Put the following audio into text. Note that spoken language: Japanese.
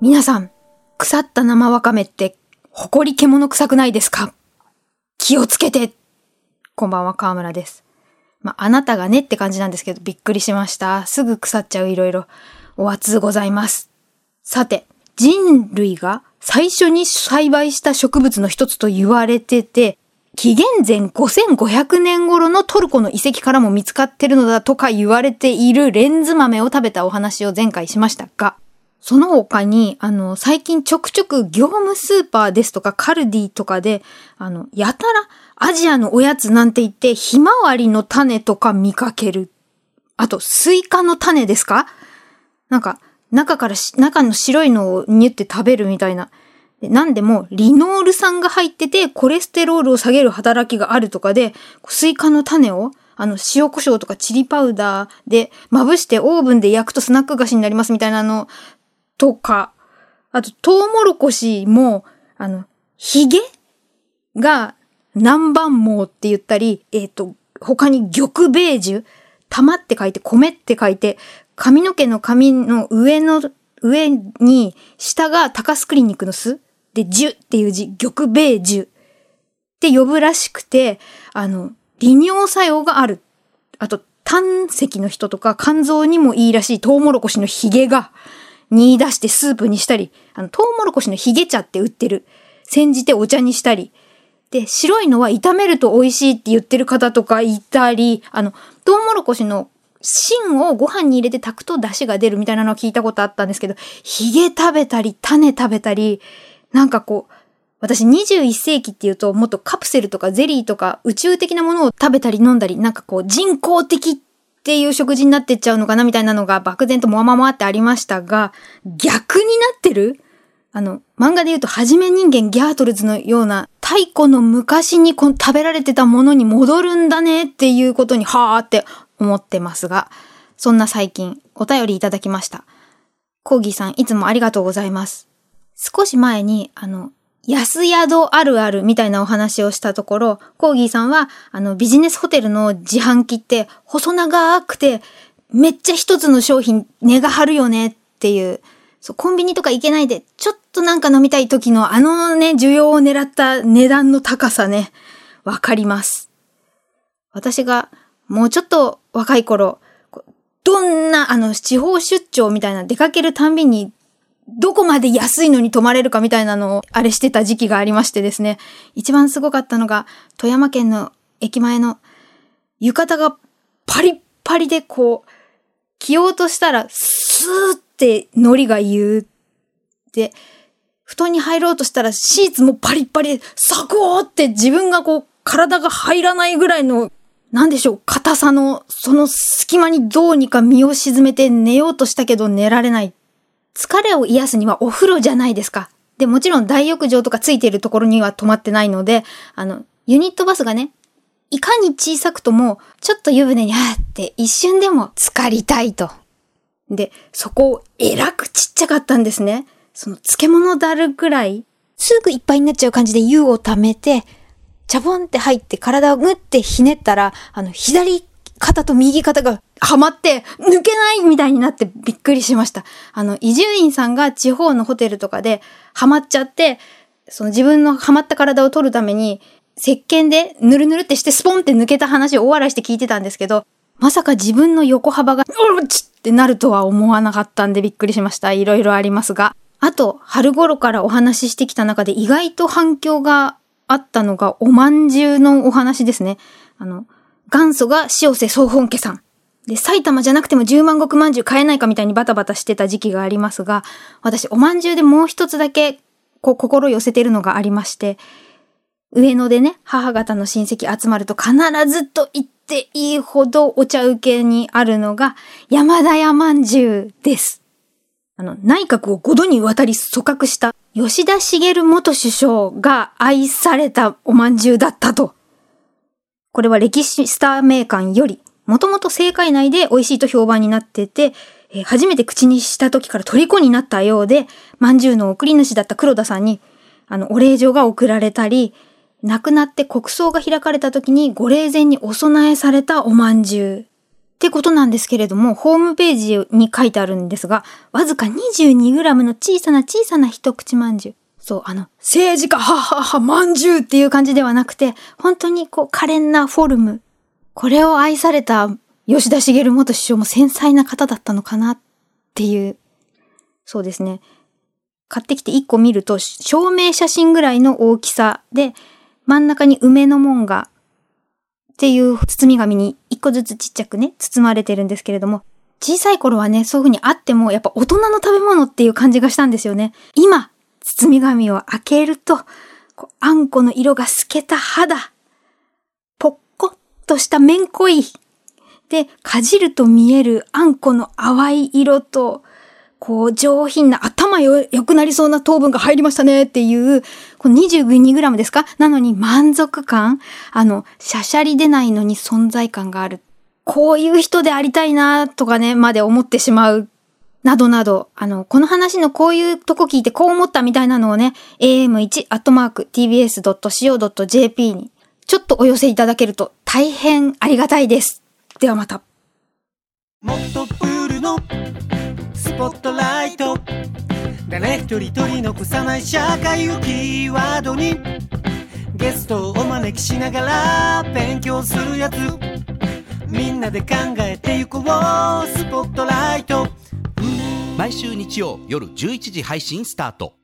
皆さん、腐った生わかめって、埃獣臭くないですか？気をつけてこんばんは、河村です。まあ、あなたがねって感じなんですけど、びっくりしました。すぐ腐っちゃういろいろ。お熱ございます。さて、人類が最初に栽培した植物の一つと言われてて、紀元前5500年頃のトルコの遺跡からも見つかってるのだとか言われているレンズ豆を食べたお話を前回しましたが、その他に、あの、最近ちょくちょく業務スーパーですとかカルディとかで、あの、やたらアジアのおやつなんて言って、ひまわりの種とか見かける。あと、スイカの種ですか？なんか、中から中の白いのをニュって食べるみたいな。なんでも、リノール酸が入ってて、コレステロールを下げる働きがあるとかで、スイカの種を、あの、塩胡椒とかチリパウダーでまぶしてオーブンで焼くとスナック菓子になりますみたいなのとか、あと、トウモロコシも、あの、ヒゲが南蛮毛って言ったり、えっ、ー、と、他に玉米樹、玉って書いて、米って書いて、髪の毛の髪の上の、上に、下が高須クリニックの巣で、樹っていう字、玉米樹って呼ぶらしくて、あの、利尿作用がある。あと、胆石の人とか肝臓にもいいらしいトウモロコシのヒゲが、煮出してスープにしたり、あの、トウモロコシのヒゲ茶って売ってる。煎じてお茶にしたり。で、白いのは炒めると美味しいって言ってる方とかいたり、あの、トウモロコシの芯をご飯に入れて炊くと出汁が出るみたいなのを聞いたことあったんですけど、ヒゲ食べたり、種食べたり、なんかこう、私21世紀っていうともっとカプセルとかゼリーとか宇宙的なものを食べたり飲んだり、なんかこう人工的っていう食事になってっちゃうのかなみたいなのが漠然ともわままってありましたが、逆になってる？あの、漫画で言うと、はじめ人間ギャートルズのような、太古の昔にこ食べられてたものに戻るんだねっていうことに、はーって思ってますが、そんな最近、お便りいただきました。コーギーさん、いつもありがとうございます。少し前に、あの、安宿あるあるみたいなお話をしたところ、コーギーさんは、あの、ビジネスホテルの自販機って細長くて、めっちゃ一つの商品値が張るよねっていう、そう、コンビニとか行けないで、ちょっとなんか飲みたい時のあのね、需要を狙った値段の高さね、わかります。私がもうちょっと若い頃、どんな、あの、地方出張みたいな出かけるたんびにどこまで安いのに泊まれるかみたいなのをあれしてた時期がありましてですね。一番すごかったのが、富山県の駅前の浴衣がパリッパリでこう、着ようとしたらスーって海苔が言う。で、布団に入ろうとしたらシーツもパリッパリでサコーって自分がこう体が入らないぐらいのなんでしょう、硬さの、その隙間にどうにか身を沈めて寝ようとしたけど寝られない。疲れを癒すにはお風呂じゃないですか。で、もちろん大浴場とかついているところには止まってないので、あの、ユニットバスがね、いかに小さくとも、ちょっと湯船にあって一瞬でも浸かりたいと。で、そこをえらくちっちゃかったんですね。その漬物だるくらい、すぐいっぱいになっちゃう感じで湯を溜めて、チャボンって入って体をぐってひねったら、あの、左肩と右肩がはまって、抜けないみたいになってびっくりしました。あの、移住員さんが地方のホテルとかではまっちゃって、その自分のはまった体を取るために、石鹸でぬるぬるってしてスポンって抜けた話を大笑いして聞いてたんですけど、まさか自分の横幅が、うっちってなるとは思わなかったんでびっくりしました。いろいろありますが。あと、春頃からお話ししてきた中で意外と反響があったのが、おまんじゅうのお話ですね。あの、元祖が塩瀬総本家さん。で、埼玉じゃなくても10万石まんじゅう買えないかみたいにバタバタしてた時期がありますが、私、おまんじゅうでもう一つだけ、こう、心寄せてるのがありまして、上野でね、母方の親戚集まると必ずと言っていいほどお茶受けにあるのが、山田屋まんじゅうです。あの、内閣を5度にわたり組閣した吉田茂元首相が愛されたおまんじゅうだったと。これは歴史スター名館よりもともと政界内で美味しいと評判になってて、えー、初めて口にした時から虜になったようで、まんじゅうの送り主だった黒田さんに、あの、お礼状が送られたり、亡くなって国葬が開かれた時にご霊前にお供えされたおまんじゅう。ってことなんですけれども、ホームページに書いてあるんですが、わずか 22g の小さな小さな一口まんじゅう。そう、あの、政治家、ははは、まんじゅうっていう感じではなくて、本当にこう、可憐なフォルム。これを愛された吉田茂元首相も繊細な方だったのかなっていう。そうですね。買ってきて1個見ると、証明写真ぐらいの大きさで、真ん中に梅の門がっていう包み紙に一個ずつちっちゃくね、包まれてるんですけれども、小さい頃はね、そういう風にあっても、やっぱ大人の食べ物っていう感じがしたんですよね。今、包み紙を開けると、あんこの色が透けた肌、としためんこい。で、かじると見えるあんこの淡い色と、こう、上品な頭よ、良くなりそうな糖分が入りましたねっていう、この 22g ですか？なのに満足感あの、しゃしゃり出ないのに存在感がある。こういう人でありたいなとかね、まで思ってしまう。などなど、あの、この話のこういうとこ聞いてこう思ったみたいなのをね、am1-tbs.co.jp にちょっとお寄せいただけると大変ありがたいです。ではまた。もっとプールのスポットライト。誰一人取り残さない社会をキーワードに。ゲストをお招きしながら勉強するやつ。みんなで考えてゆこう。スポットライト。毎週日曜夜11時配信スタート